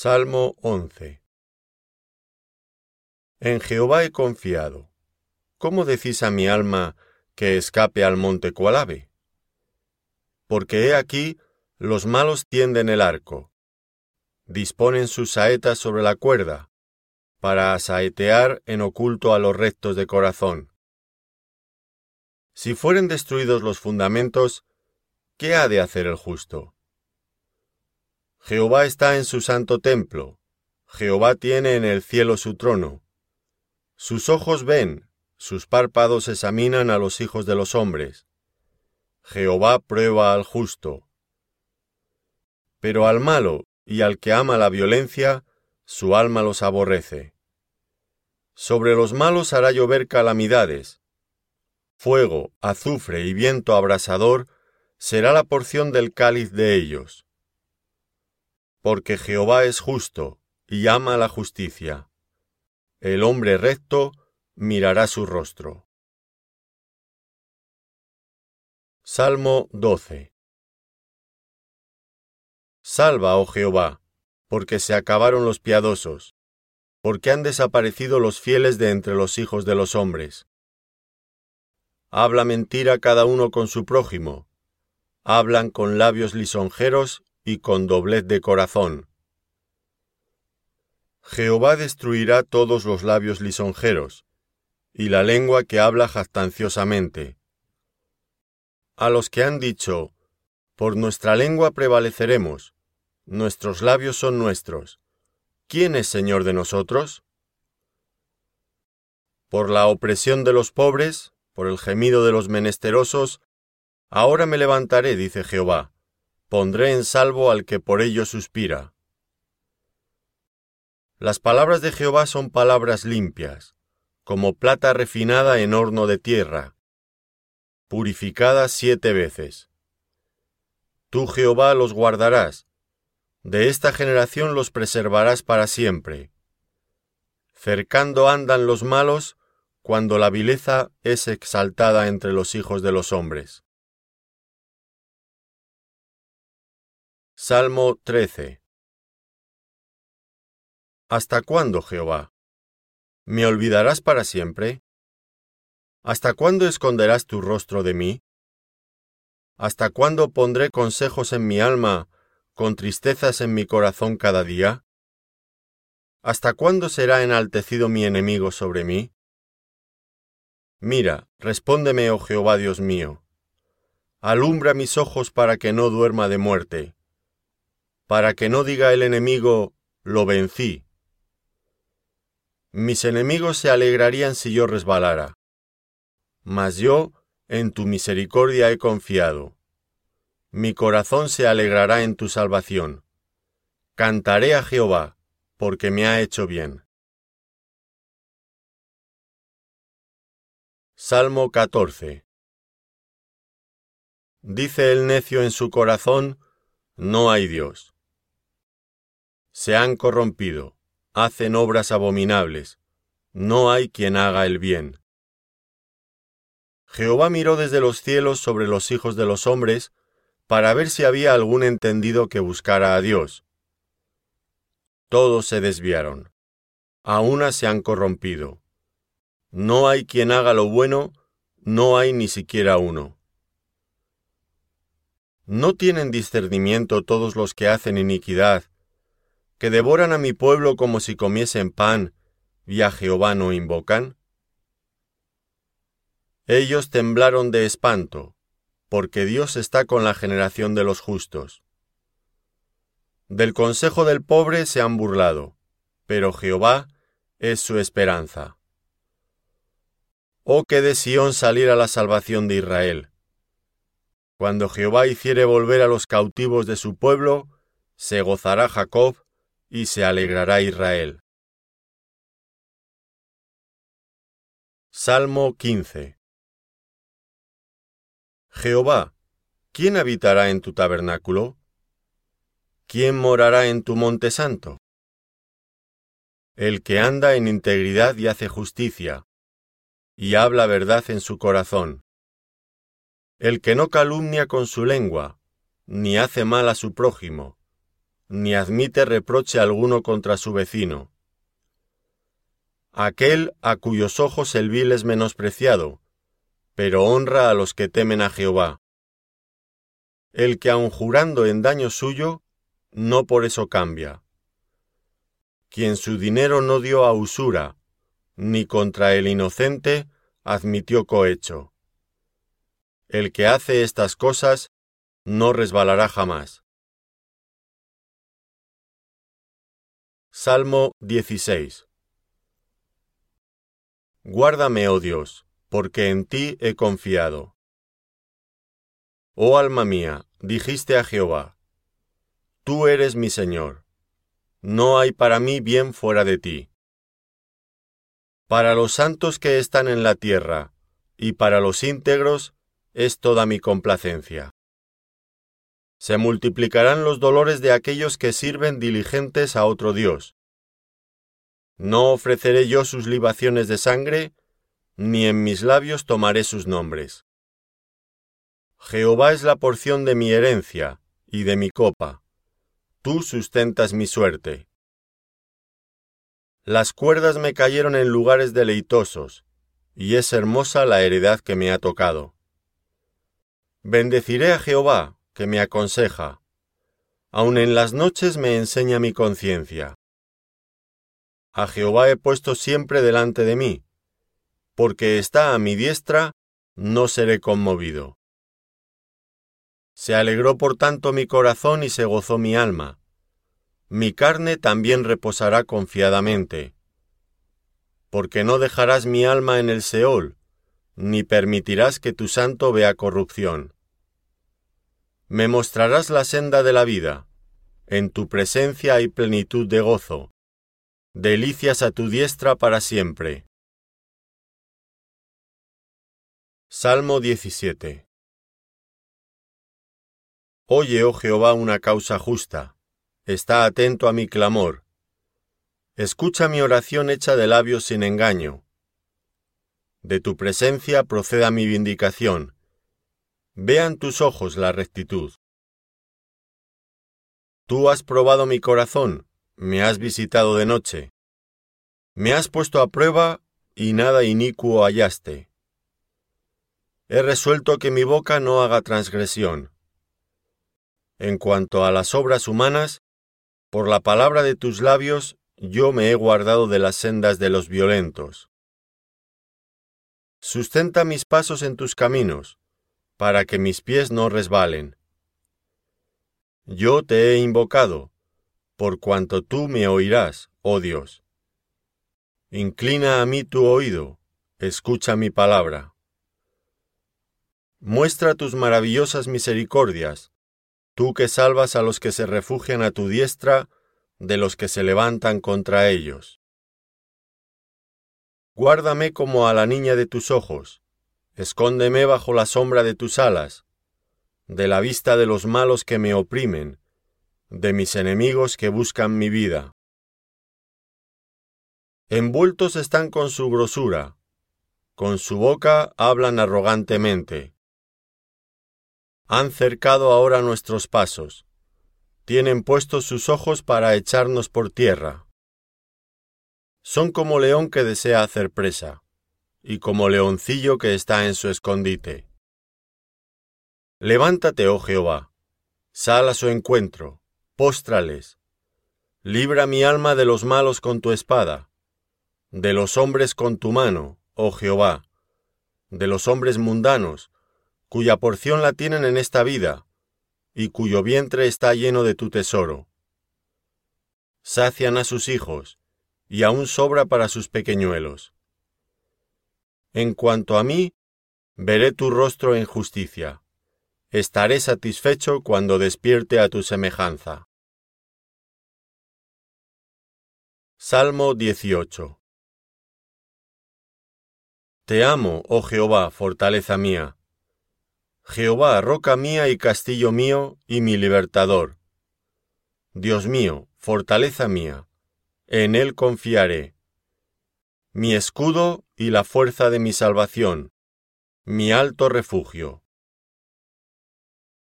Salmo 11 En Jehová he confiado. ¿Cómo decís a mi alma que escape al monte cual? Porque he aquí, los malos tienden el arco, disponen sus saetas sobre la cuerda, para asaetear en oculto a los rectos de corazón. Si fueren destruidos los fundamentos, ¿qué ha de hacer el justo? Jehová está en su santo templo, Jehová tiene en el cielo su trono. Sus ojos ven, sus párpados examinan a los hijos de los hombres. Jehová prueba al justo. Pero al malo y al que ama la violencia, su alma los aborrece. Sobre los malos hará llover calamidades. Fuego, azufre y viento abrasador será la porción del cáliz de ellos porque Jehová es justo y ama la justicia. El hombre recto mirará su rostro. Salmo 12 Salva, oh Jehová, porque se acabaron los piadosos, porque han desaparecido los fieles de entre los hijos de los hombres. Habla mentira cada uno con su prójimo, hablan con labios lisonjeros y con doblez de corazón. Jehová destruirá todos los labios lisonjeros, y la lengua que habla jactanciosamente. A los que han dicho, por nuestra lengua prevaleceremos, nuestros labios son nuestros, ¿quién es Señor de nosotros? Por la opresión de los pobres, por el gemido de los menesterosos, ahora me levantaré, dice Jehová, pondré en salvo al que por ello suspira. Las palabras de Jehová son palabras limpias, como plata refinada en horno de tierra, purificada siete veces. Tú, Jehová, los guardarás, de esta generación los preservarás para siempre. Cercando andan los malos cuando la vileza es exaltada entre los hijos de los hombres. Salmo 13 ¿Hasta cuándo, Jehová? ¿Me olvidarás para siempre? ¿Hasta cuándo esconderás tu rostro de mí? ¿Hasta cuándo pondré consejos en mi alma, con tristezas en mi corazón cada día? ¿Hasta cuándo será enaltecido mi enemigo sobre mí? Mira, respóndeme, oh Jehová Dios mío. Alumbra mis ojos para que no duerma de muerte para que no diga el enemigo, lo vencí. Mis enemigos se alegrarían si yo resbalara. Mas yo en tu misericordia he confiado. Mi corazón se alegrará en tu salvación. Cantaré a Jehová, porque me ha hecho bien. Salmo 14 Dice el necio en su corazón, no hay Dios se han corrompido, hacen obras abominables, no hay quien haga el bien. Jehová miró desde los cielos sobre los hijos de los hombres, para ver si había algún entendido que buscara a Dios. Todos se desviaron, a una se han corrompido. No hay quien haga lo bueno, no hay ni siquiera uno. ¿No tienen discernimiento todos los que hacen iniquidad, que devoran a mi pueblo como si comiesen pan, y a Jehová no invocan? Ellos temblaron de espanto, porque Dios está con la generación de los justos. Del consejo del pobre se han burlado, pero Jehová es su esperanza. Oh que de Sión saliera la salvación de Israel. Cuando Jehová hiciere volver a los cautivos de su pueblo, se gozará Jacob y se alegrará Israel. Salmo 15 Jehová, ¿quién habitará en tu tabernáculo? ¿Quién morará en tu monte santo? El que anda en integridad y hace justicia, y habla verdad en su corazón. El que no calumnia con su lengua, ni hace mal a su prójimo, ni admite reproche alguno contra su vecino. Aquel a cuyos ojos el vil es menospreciado, pero honra a los que temen a Jehová. El que aun jurando en daño suyo, no por eso cambia. Quien su dinero no dio a usura, ni contra el inocente admitió cohecho. El que hace estas cosas no resbalará jamás. Salmo 16 Guárdame, oh Dios, porque en ti he confiado. Oh alma mía, dijiste a Jehová, Tú eres mi Señor. No hay para mí bien fuera de ti. Para los santos que están en la tierra, y para los íntegros, es toda mi complacencia. Se multiplicarán los dolores de aquellos que sirven diligentes a otro Dios. No ofreceré yo sus libaciones de sangre, ni en mis labios tomaré sus nombres. Jehová es la porción de mi herencia y de mi copa. Tú sustentas mi suerte. Las cuerdas me cayeron en lugares deleitosos, y es hermosa la heredad que me ha tocado. Bendeciré a Jehová, que me aconseja. Aun en las noches me enseña mi conciencia. A Jehová he puesto siempre delante de mí, porque está a mi diestra, no seré conmovido. Se alegró por tanto mi corazón y se gozó mi alma. Mi carne también reposará confiadamente. Porque no dejarás mi alma en el Seol, ni permitirás que tu santo vea corrupción. Me mostrarás la senda de la vida. En tu presencia hay plenitud de gozo. Delicias a tu diestra para siempre. Salmo 17 Oye, oh Jehová, una causa justa. Está atento a mi clamor. Escucha mi oración hecha de labios sin engaño. De tu presencia proceda mi vindicación Vean tus ojos la rectitud. Tú has probado mi corazón, me has visitado de noche. Me has puesto a prueba y nada inicuo hallaste. He resuelto que mi boca no haga transgresión. En cuanto a las obras humanas, por la palabra de tus labios yo me he guardado de las sendas de los violentos. Sustenta mis pasos en tus caminos, para que mis pies no resbalen. Yo te he invocado, por cuanto tú me oirás, oh Dios. Inclina a mí tu oído, escucha mi palabra. Muestra tus maravillosas misericordias, tú que salvas a los que se refugian a tu diestra, de los que se levantan contra ellos. Guárdame como a la niña de tus ojos, Escóndeme bajo la sombra de tus alas, de la vista de los malos que me oprimen, de mis enemigos que buscan mi vida. Envueltos están con su grosura, con su boca hablan arrogantemente. Han cercado ahora nuestros pasos, tienen puestos sus ojos para echarnos por tierra. Son como león que desea hacer presa y como leoncillo que está en su escondite. Levántate, oh Jehová, sal a su encuentro, póstrales. Libra mi alma de los malos con tu espada, de los hombres con tu mano, oh Jehová, de los hombres mundanos, cuya porción la tienen en esta vida, y cuyo vientre está lleno de tu tesoro. Sacian a sus hijos, y aún sobra para sus pequeñuelos. En cuanto a mí, veré tu rostro en justicia. Estaré satisfecho cuando despierte a tu semejanza. Salmo 18 Te amo, oh Jehová, fortaleza mía. Jehová, roca mía y castillo mío y mi libertador. Dios mío, fortaleza mía, en él confiaré mi escudo y la fuerza de mi salvación, mi alto refugio.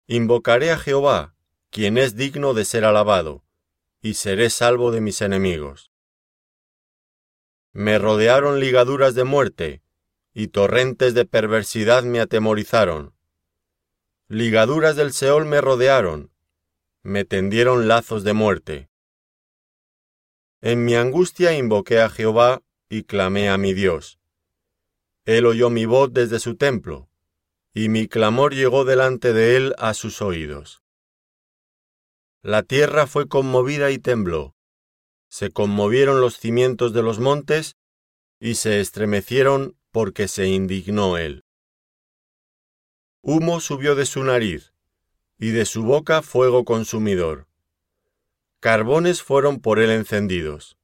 Invocaré a Jehová, quien es digno de ser alabado, y seré salvo de mis enemigos. Me rodearon ligaduras de muerte, y torrentes de perversidad me atemorizaron. Ligaduras del Seol me rodearon, me tendieron lazos de muerte. En mi angustia invoqué a Jehová y clamé a mi Dios. Él oyó mi voz desde su templo, y mi clamor llegó delante de él a sus oídos. La tierra fue conmovida y tembló, se conmovieron los cimientos de los montes, y se estremecieron porque se indignó él. Humo subió de su nariz, y de su boca fuego consumidor. Carbones fueron por él encendidos.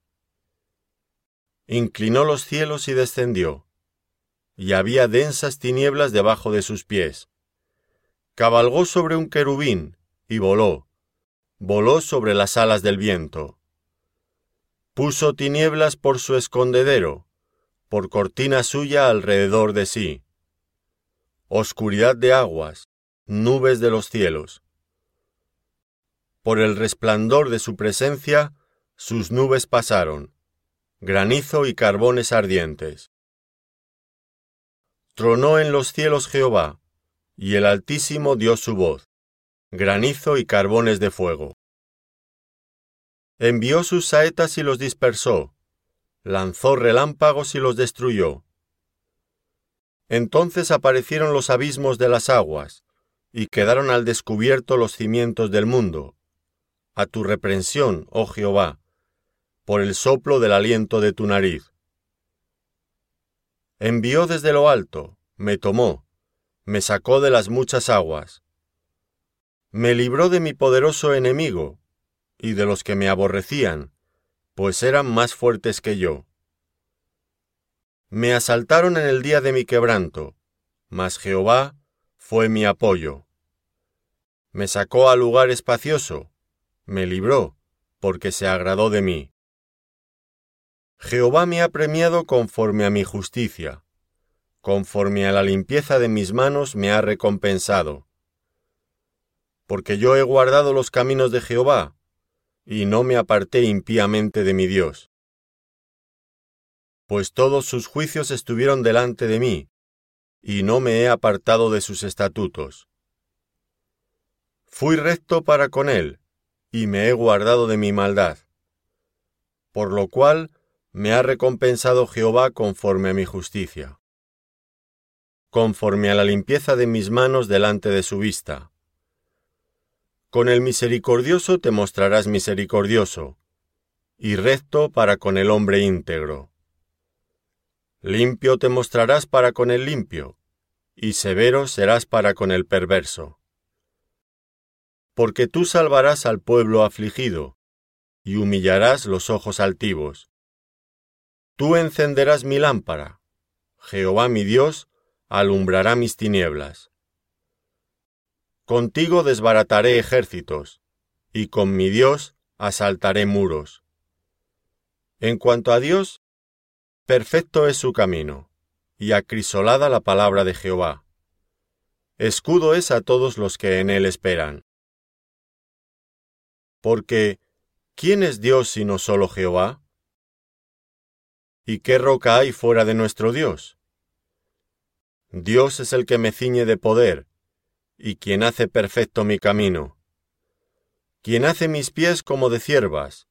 Inclinó los cielos y descendió, y había densas tinieblas debajo de sus pies. Cabalgó sobre un querubín, y voló, voló sobre las alas del viento. Puso tinieblas por su escondedero, por cortina suya alrededor de sí. Oscuridad de aguas, nubes de los cielos. Por el resplandor de su presencia, sus nubes pasaron, granizo y carbones ardientes. Tronó en los cielos Jehová, y el Altísimo dio su voz, granizo y carbones de fuego. Envió sus saetas y los dispersó, lanzó relámpagos y los destruyó. Entonces aparecieron los abismos de las aguas, y quedaron al descubierto los cimientos del mundo. A tu reprensión, oh Jehová, por el soplo del aliento de tu nariz. Envió desde lo alto, me tomó, me sacó de las muchas aguas. Me libró de mi poderoso enemigo y de los que me aborrecían, pues eran más fuertes que yo. Me asaltaron en el día de mi quebranto, mas Jehová fue mi apoyo. Me sacó a lugar espacioso, me libró, porque se agradó de mí. Jehová me ha premiado conforme a mi justicia, conforme a la limpieza de mis manos me ha recompensado. Porque yo he guardado los caminos de Jehová, y no me aparté impíamente de mi Dios. Pues todos sus juicios estuvieron delante de mí, y no me he apartado de sus estatutos. Fui recto para con él, y me he guardado de mi maldad. Por lo cual me ha recompensado Jehová conforme a mi justicia, conforme a la limpieza de mis manos delante de su vista. Con el misericordioso te mostrarás misericordioso, y recto para con el hombre íntegro. Limpio te mostrarás para con el limpio, y severo serás para con el perverso. Porque tú salvarás al pueblo afligido, y humillarás los ojos altivos Tú encenderás mi lámpara, Jehová mi Dios alumbrará mis tinieblas. Contigo desbarataré ejércitos, y con mi Dios asaltaré muros. En cuanto a Dios, perfecto es su camino, y acrisolada la palabra de Jehová. Escudo es a todos los que en él esperan. Porque, ¿quién es Dios sino solo Jehová? ¿Y qué roca hay fuera de nuestro Dios? Dios es el que me ciñe de poder, y quien hace perfecto mi camino, quien hace mis pies como de ciervas,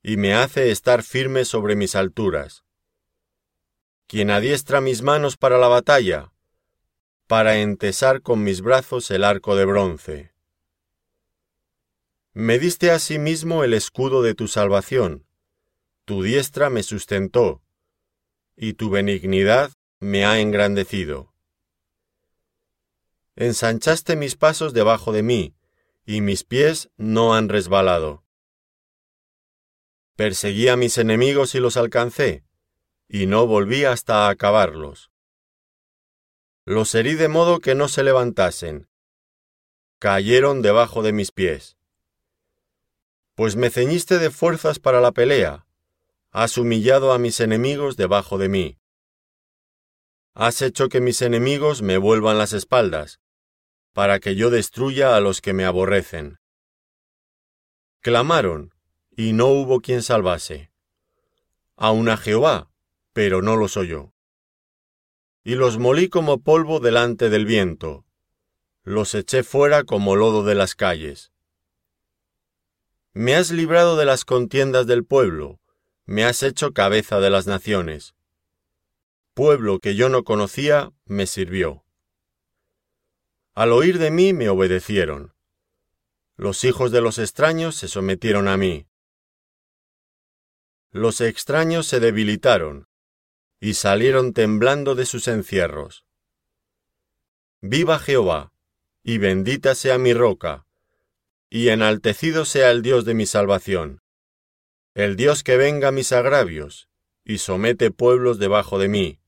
y me hace estar firme sobre mis alturas, quien adiestra mis manos para la batalla, para entesar con mis brazos el arco de bronce. Me diste asimismo el escudo de tu salvación, tu diestra me sustentó, y tu benignidad me ha engrandecido. Ensanchaste mis pasos debajo de mí, y mis pies no han resbalado. Perseguí a mis enemigos y los alcancé, y no volví hasta acabarlos. Los herí de modo que no se levantasen. Cayeron debajo de mis pies. Pues me ceñiste de fuerzas para la pelea, Has humillado a mis enemigos debajo de mí. Has hecho que mis enemigos me vuelvan las espaldas, para que yo destruya a los que me aborrecen. Clamaron, y no hubo quien salvase. Aun a Jehová, pero no los oyó. Y los molí como polvo delante del viento, los eché fuera como lodo de las calles. Me has librado de las contiendas del pueblo, me has hecho cabeza de las naciones. Pueblo que yo no conocía, me sirvió. Al oír de mí me obedecieron. Los hijos de los extraños se sometieron a mí. Los extraños se debilitaron y salieron temblando de sus encierros. Viva Jehová, y bendita sea mi roca, y enaltecido sea el Dios de mi salvación, el Dios que venga mis agravios, y somete pueblos debajo de mí,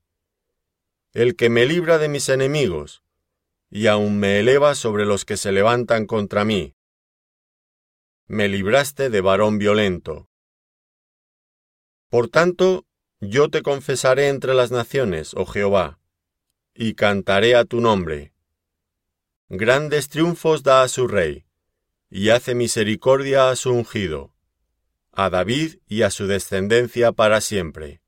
el que me libra de mis enemigos, y aun me eleva sobre los que se levantan contra mí. Me libraste de varón violento. Por tanto, yo te confesaré entre las naciones, oh Jehová, y cantaré a tu nombre. Grandes triunfos da a su rey, y hace misericordia a su ungido, a David y a su descendencia para siempre.